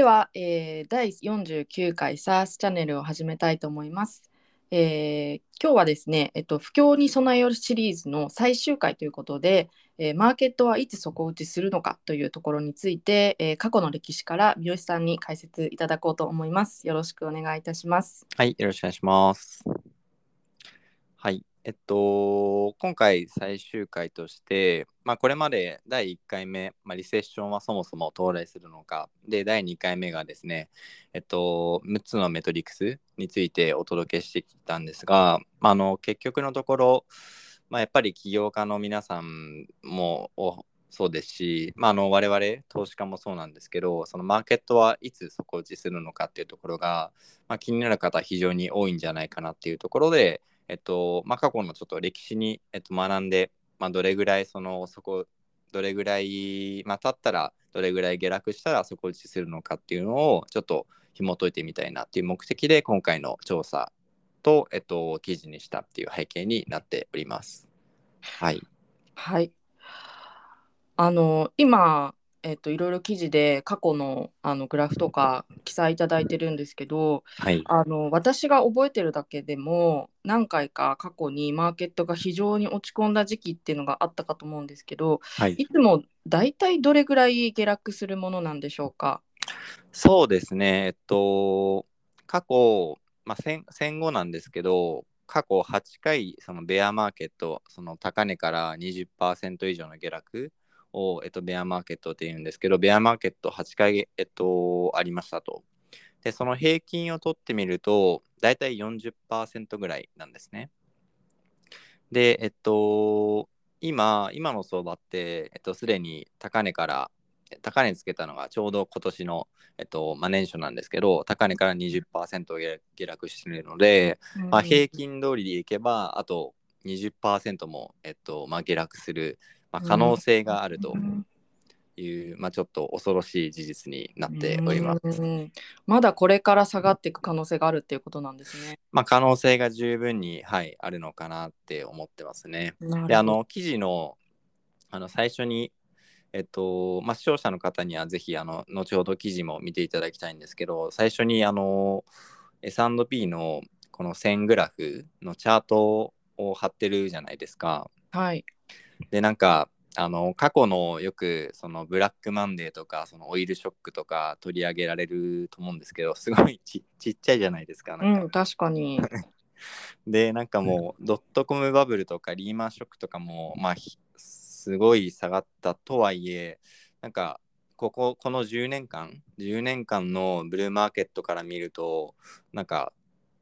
では、えー第49回 SARS チャンネルを始めたいと思います。えー今日はですね、えっと、不況に備えよるシリーズの最終回ということで、えーマーケットはいつ底打ちするのかというところについて、えー過去の歴史から三好さんに解説いただこうと思います。よろしくお願いいたします。はい、よろしくお願いします。はい、えっと、今回最終回として、まあ、これまで第1回目、まあ、リセッションはそもそも到来するのか、で、第2回目がですね、えっと、6つのメトリクスについてお届けしてきたんですが、まあ、あの結局のところ、まあ、やっぱり起業家の皆さんもそうですし、まあ、あの我々投資家もそうなんですけどそのマーケットはいつ底打ちするのかっていうところが、まあ、気になる方非常に多いんじゃないかなっていうところで、えっとまあ、過去のちょっと歴史に、えっと、学んで、まあ、どれぐらいそのそこどれぐらい、まあ、経ったらどれぐらい下落したら底打ちするのかっていうのをちょっと紐解いてみたいなっていう目的で今回の調査と、えっと、記事にしたっていう背景になっております。はい。はい。あの今、えっと、いろいろ記事で過去のあのグラフとか記載いただいてるんですけど、はい。あの私が覚えてるだけでも何回か過去にマーケットが非常に落ち込んだ時期っていうのがあったかと思うんですけどはい。いつも大体どれぐらい下落するものなんでしょうか？そうですね。えっと、過去、まあ、戦戦後なんですけど、過去8回、そのベアマーケット、その高値から20%以上の下落を、えっと、ベアマーケットって言うんですけど、ベアマーケット8回、えっと、ありましたと。で、その平均を取ってみると、大体40%ぐらいなんですね。で、えっと、今、今の相場って、えっと、すでに高値から、高値つけたのがちょうど今年の、えっとまあ、年初なんですけど、高値から20%下下落しているので、まあ、平均通りでいけば、あと20%も、えっとまあ、下落する、まあ、可能性があるという、まあ、ちょっと恐ろしい事実になっております。うんまだこれから下がっていく可能性があるっていうことなんですね。まあ、可能性が十分に、はい、あるのかなって思ってますね。で、あの、記事のあの最初に、えっと、まあ、視聴者の方にはぜひ、あの、後ほど記事も見ていただきたいんですけど、最初に、あの、S&P のこの線グラフのチャートを貼ってるじゃないですか。はい。で、なんか、あの過去のよくそのブラックマンデーとかそのオイルショックとか取り上げられると思うんですけどすごいち ちっちゃいじゃないですか。なんかうん、確かに。でなんかもうドットコムバブルとかリーマンショックとかもまあひすごい下がったとはいえなんかこここの10年間10年間のブルーマーケットから見るとなんか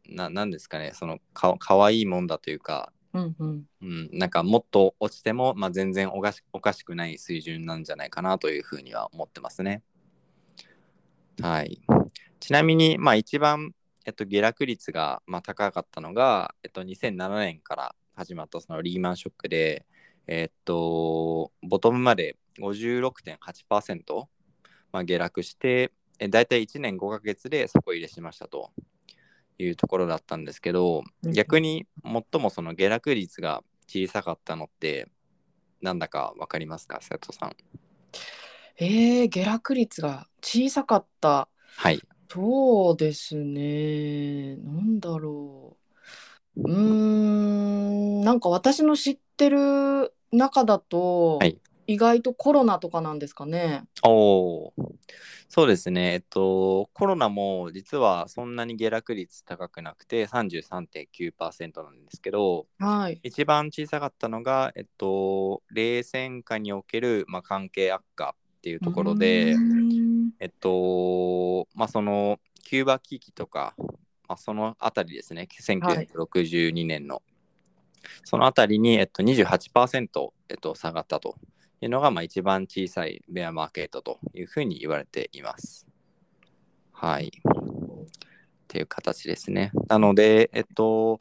ななんですかねそのかかわいいもんだというか、うんうん。うん、なんかもっと落ちても、まあ、全然おかしおかしくない水準なんじゃないかなというふうには思ってますね。はい、ちなみに、まあ、一番、えっと、下落率が、まあ、高かったのが、えっと、2007年から始まったそのリーマンショックで、えっと、ボトムまで56.8%、まあ、下落して、え大体1年5ヶ月で底入れしましたというところだったんですけど、うん逆に最もその下落率が小さかったのって、なんだかわかりますか、瀬戸さん。えー、下落率が小さかった。はい。そうですね。なんだろう。うーん、なんか私の知ってる中だと、はい意外とコロナとかなんですかね。おーそうですね。えっと、コロナも実はそんなに下落率高くなくて33.9%なんですけど、はい。一番小さかったのが、えっと、冷戦下における、まあ、関係悪化っていうところでえっと、まあ、そのキューバ危機とか、まあ、そのあたりですね、1962年の、そのあたりに、えっと、28%、えっと、下がったというのが、まあ、一番小さいベアマーケットというふうに言われています。はい。っていう形ですね。なので、えっと、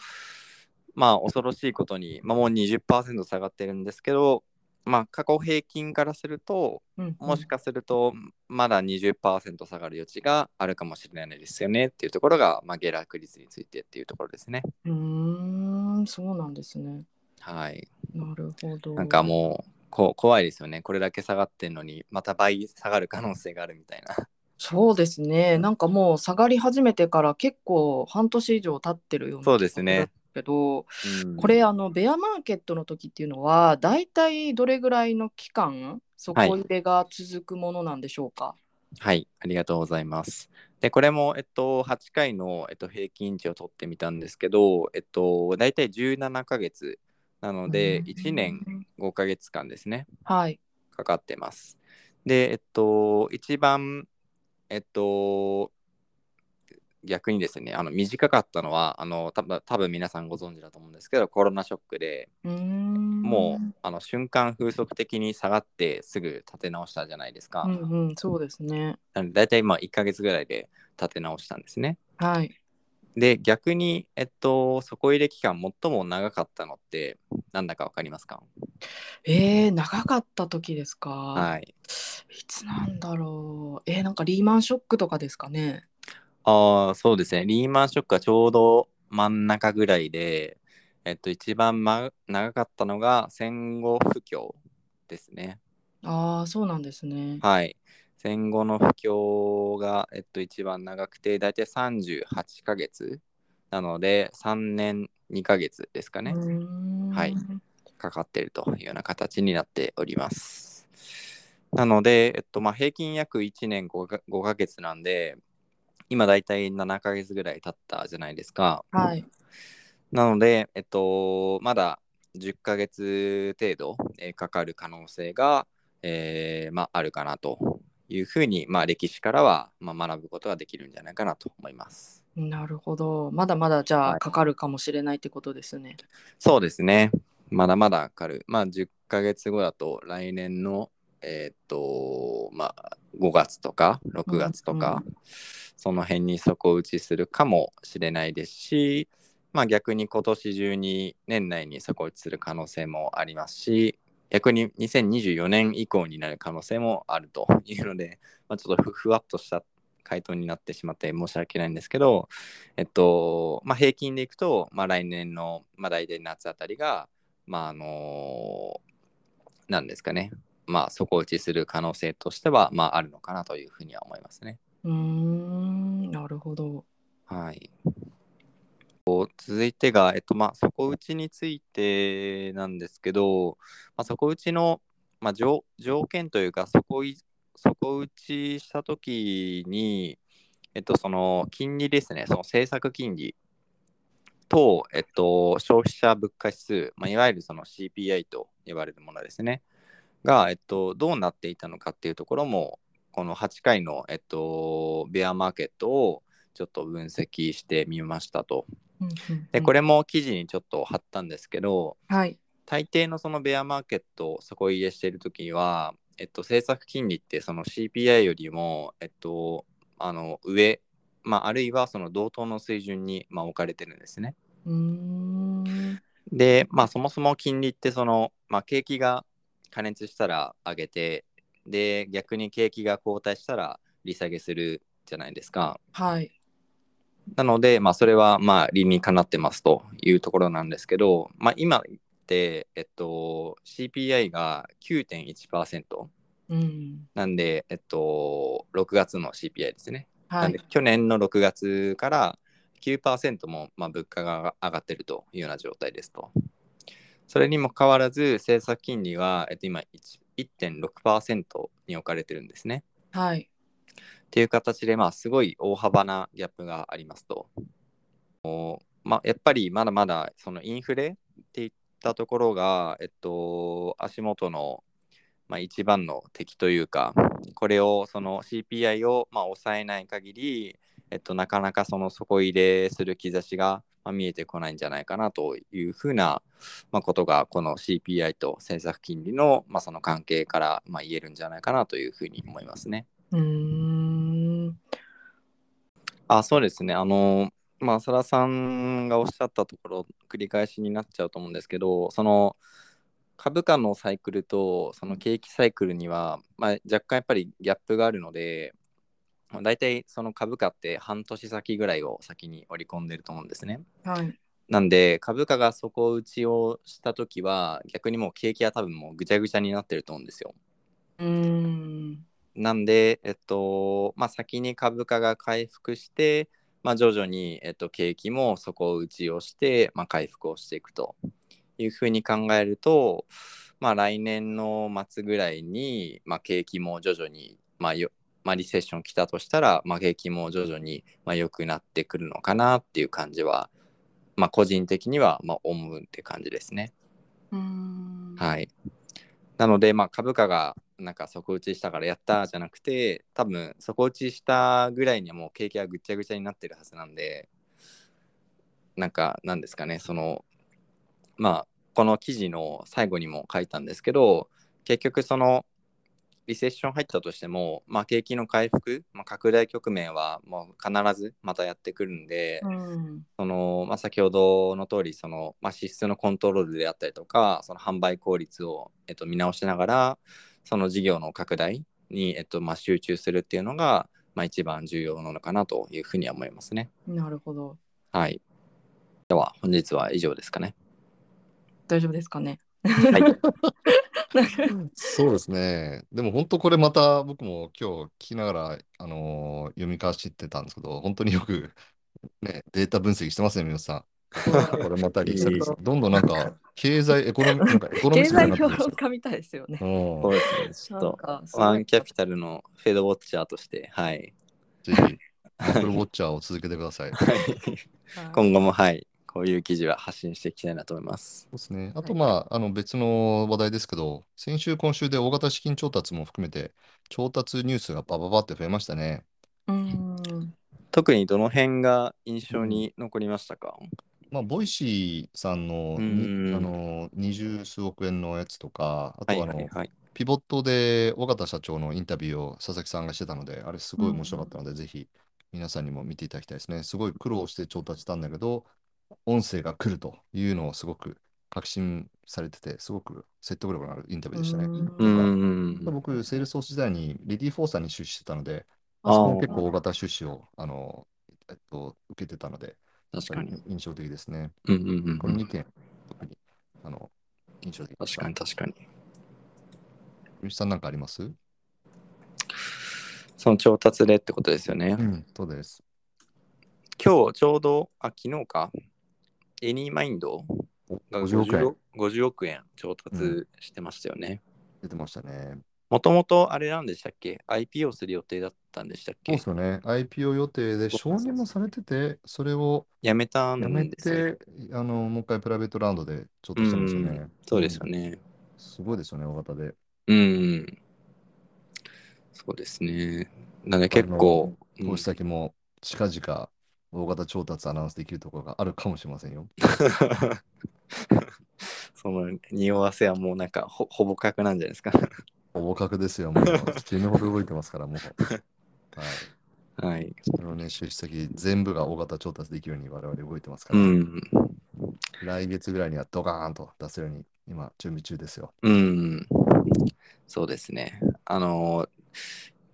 まあ、恐ろしいことに、まあ、もう20%下がってるんですけど、まあ、過去平均からすると、うんもしかすると、まだ20%下がる余地があるかもしれないですよねっていうところが、まあ、下落率についてっていうところですね。うーん、そうなんですね。はい。なるほど。なんかもうこ怖いですよね。これだけ下がってんのに、また倍下がる可能性があるみたいな。そうですね。なんかもう下がり始めてから結構半年以上経ってるようなそうですねけど、うんこれあのベアマーケットの時っていうのはだいたいどれぐらいの期間底入れが続くものなんでしょうか？はい、ありがとうございます。で、これも、えっと、8回の、えっと、平均値を取ってみたんですけど、えっと、大体17ヶ月なので、うん1年5ヶ月間ですね、はい。かかってます。で、えっと、一番、えっと、逆にですね、あの短かったのは、あの多分多分皆さんご存知だと思うんですけど、コロナショックでうもう、あの瞬間風速的に下がってすぐ立て直したじゃないですか。うんうんそうですね。なので大体まあ1ヶ月ぐらいで立て直したんですね。はい。で、逆に、えっと、底入れ期間最も長かったのって、なんだかわかりますか？えー、長かった時ですか？はい。いつなんだろう。えー、なんかリーマンショックとかですかね？ああ、そうですね。リーマンショックはちょうど真ん中ぐらいで、えっと、一番、ま、長かったのが戦後不況ですね。ああ、そうなんですね。はい。戦後の不況が、えっと、一番長くて、大体38ヶ月なので、3年2ヶ月ですかね。はいかかっているというような形になっております。なので、えっとまあ、平均約1年 5, か5ヶ月なんで、今だいたい7ヶ月ぐらい経ったじゃないですか。はい。なので、えっと、まだ10ヶ月程度、えーかかる可能性が、えーまあ、あるかなというふうに、まあ、歴史からは、まあ、学ぶことができるんじゃないかなと思います。なるほど。まだまだじゃはいあかかるかもしれないってことですね。そうですね。まだまだかかる。まあ、10ヶ月後だと来年の、えーっと、まあ、5月とか6月とか、その辺に底打ちするかもしれないですし、まあ、逆に今年中に年内に底打ちする可能性もありますし、逆に2024年以降になる可能性もあると いうので、まあ、ちょっとふふわっとした回答になってしまって申し訳ないんですけど、えっと、まあ、平均でいくと、まあ、来年の、まあ、大体夏あたりが、まあ、あのなんですかね、まあ、底打ちする可能性としては、まあ、あるのかなというふうには思いますね。うーん、なるほど。はい。続いてが、えっと、まあ、底打ちについてなんですけど、まあ、底打ちの、まあ、条件というか、底底打ちしたときに、えっと、その金利ですね、その政策金利と、えっと、消費者物価指数、まあ、いわゆるその CPI と呼ばれるものですね、が、えっと、どうなっていたのかっていうところも、この8回の、えっと、ベアマーケットをちょっと分析してみましたと。うんうんで、これも記事にちょっと貼ったんですけど、はい。大抵のそのベアマーケットを底入れしているときは、えっと、政策金利ってその CPI よりも、えっと、あの上、まあ、あるいはその同等の水準に、まあ、置かれてるんですね。うーん。で、まあ、そもそも金利ってその、まあ、景気が加熱したら上げて、で、逆に景気が後退したら利下げするじゃないですか。はい。なので、まあ、それはまあ理にかなってますというところなんですけど、まあ、今って、えっと、CPI が9.1%うん。なんで、えっと、6月の CPI ですね。はいなんで。去年の6月から9%も、まあ、物価が上がってるというような状態ですと。それにもかかわらず、政策金利は、えっと、今1 1.6%に置かれてるんですね。はい。っていう形で、まあ、すごい大幅なギャップがありますと。おまあ、やっぱりまだまだそのインフレっていったところが、えっと、足元の、まあ、一番の敵というか、これをその CPI を、まあ、抑えない限り、えっと、なかなかその底入れする兆しが、ま、見えてこないんじゃないかなというふうな、まあ、ことがこの CPI と政策金利の,、まあその関係から、まあ、言えるんじゃないかなというふうに思いますね。うん。あ、そうですね。あの、まあ、浅田さんがおっしゃったところ、繰り返しになっちゃうと思うんですけど、その株価のサイクルとその景気サイクルには、まあ、若干やっぱりギャップがあるので、まあ大体その株価って半年先ぐらいを先に織り込んでると思うんですね。はい。なんで、株価が底打ちをしたときは、逆にもう景気は多分もうぐちゃぐちゃになってると思うんですよ。うーん。なんで、えっとまあ、先に株価が回復して、まあ、徐々に、えっと、景気も底打ちをして、まあ、回復をしていくというふうに考えると、まあ、来年の末ぐらいに、まあ、景気も徐々に、まあよまあ、リセッション来たとしたら、まあ、景気も徐々に、まあ、良くなってくるのかなっていう感じは、まあ、個人的には、まあ、思うって感じですね。うんはい。なので、まあ、株価がなんか底打ちしたからやったじゃなくて、多分底打ちしたぐらいにはもう景気はぐちゃぐちゃになってるはずなんで、なんか、なんですかね、その、まあ、この記事の最後にも書いたんですけど、結局その、リセッション入ったとしても、まあ、景気の回復、まあ、拡大局面はもう必ずまたやってくるんで、うんそのまあ、先ほどの通りその、まあ、支出のコントロールであったりとかその販売効率を、えっと、見直しながらその事業の拡大に、えっとまあ、集中するっていうのが、まあ、一番重要なのかなというふうには思いますね。なるほど。はい。では本日は以上ですかね。大丈夫ですかね。はい。そうですね。でも本当これまた僕も今日聞きながら、あのー読み返してたんですけど、本当によく、ね、データ分析してますね、皆さん。これまたリセットどんどんなんか経済エコノミなんかエコノミ経ストに済評論家みたいですよね。うんそうですね。ちょっなんとかすごいワンキャピタルのフェードウォッチャーとして、はい。ぜひ、マクロウォッチャーを続けてくださいはい今後も、はい。こういう記事は発信していきたいなと思います。ですね。あと、まあ、あの別の話題ですけど、先週、今週で大型資金調達も含めて、調達ニュースがバババって増えましたね。うん特にどの辺が印象に残りましたか、まあ、ボイシーさんの,に、うんあの二十数億円のやつとか、あとはいはあの、はいはい。ピボットで緒方社長のインタビューを佐々木さんがしてたので、あれすごい面白かったので、ぜひ皆さんにも見ていただきたいですね。すごい苦労して調達したんだけど、音声が来るというのをすごく確信されてて、すごく説得力のあるインタビューでしたね。うん。僕、セールスフォース時代にレディー・フォーさんに出資してたので、あそこも結構大型出資をあの、えっと、受けてたので、確かに。印象的ですね。うんうんうんうん。この2件、特にあの印象的。確かに確かに。吉さんなんかあります？その調達でってことですよね。うん、そうです。今日ちょうど、あ、昨日か。エニーマインド？が50億円50 50億円調達してましたよね。出てましたね。もともとあれなんでしたっけ ?IPO する予定だったんでしたっけ？そうですよね。IPO 予定で承認もされてて、それをやめたんやめですよね。て、あのもう一回プライベートラウンドでちょっとしたんですよね。そうですよね。ね。すごいですよね、大型で。うん。そうですね。なので結構、うん投資先も近々大型調達アナウンスできるところがあるかもしれませんよ。その匂わせはもうなんかほほぼ確なんじゃないですか。ほぼ確ですよ、もう死ぬほど動いてますから、もう。はい。はい。それをね、出資先全部が大型調達できるように我々動いてますから、うん。来月ぐらいにはドカーンと出せるように今準備中ですよ。うん。そうですね。あの、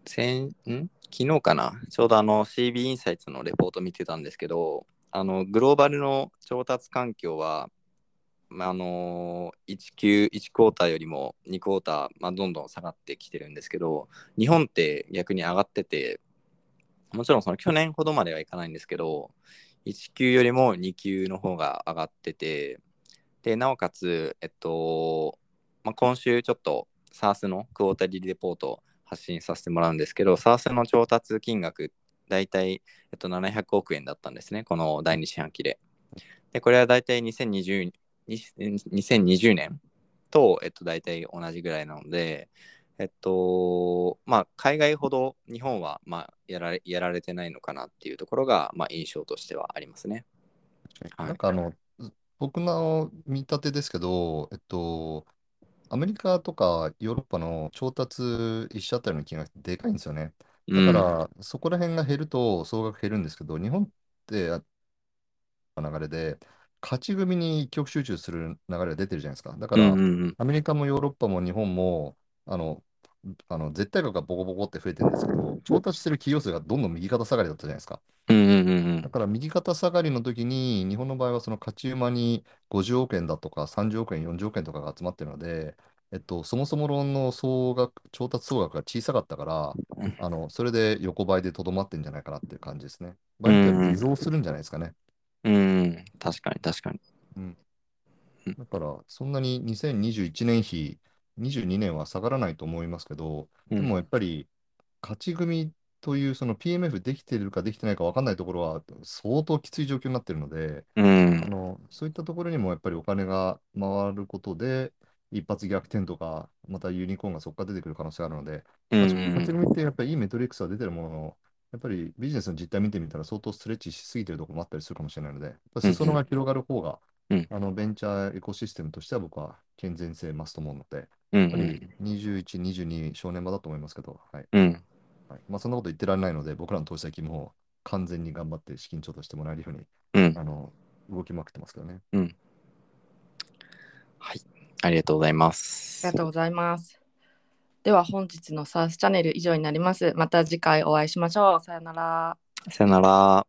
先、ん？昨日かな？ちょうどあの CB インサイツのレポート見てたんですけど、あの、グローバルの調達環境は、まああの1級1クォーターよりも2クォーター、まあ、どんどん下がってきてるんですけど日本って逆に上がっててもちろんその去年ほどまではいかないんですけど1級よりも2級の方が上がっててでなおかつ、えっとまあ、今週ちょっと SARS のクォータリーレポート発信させてもらうんですけど SARS の調達金額大体、えっと、700億円だったんですねこの第2四半期で。でこれは大体2020 2020年と、えっと、大体同じぐらいなので、えっと、まあ、海外ほど日本は、まあ、やられやられてないのかなっていうところが、まあ、印象としてはありますね。はいなんかあの、僕の見立てですけど、えっと、アメリカとかヨーロッパの調達一社あたりの金額ってでかいんですよね。だから、そこら辺が減ると総額減るんですけど、日本ってあ流れで、勝ち組に一極集中する流れが出てるじゃないですか。だから、うんうんうんアメリカもヨーロッパも日本も、あの、あの絶対額がボコボコって増えてるんですけど、調達してる企業数がどんどん右肩下がりだったじゃないですか。うんうんうんだから右肩下がりの時に、日本の場合はその勝ち馬に50億円だとか30億円、40億円とかが集まってるので、えっと、そもそも論の総額、調達総額が小さかったから、うんあの、それで横ばいでとどまってんじゃないかなっていう感じですね。場合によっては微増するんじゃないですかね。うん。確かに確かに。だから、そんなに2021年比、22年は下がらないと思いますけど、うんでもやっぱり、勝ち組というその PMF できてるかできてないか分かんないところは相当きつい状況になってるので、うあん。のそういったところにもやっぱりお金が回ることで、一発逆転とか、またユニコーンがそこから出てくる可能性があるので、う勝ち勝ちん。組ってやっぱりいいメトリックスは出てるものの、やっぱりビジネスの実態見てみたら相当ストレッチしすぎてるところもあったりするかもしれないので、裾野が広がる方が、うんあのベンチャーエコシステムとしては僕は健全性増すと思うので、うやっぱりん。21、22正念場だと思いますけど、はいうん。はいまあ、そんなこと言ってられないので、僕らの投資先も完全に頑張って資金調達してもらえるようにうん。あの動きまくってますけどね。はい。ありがとうございまあす。りがとうございます。では本日のサースチャンネル以上になります。また次回お会いしましょう。さよなら。さよなら。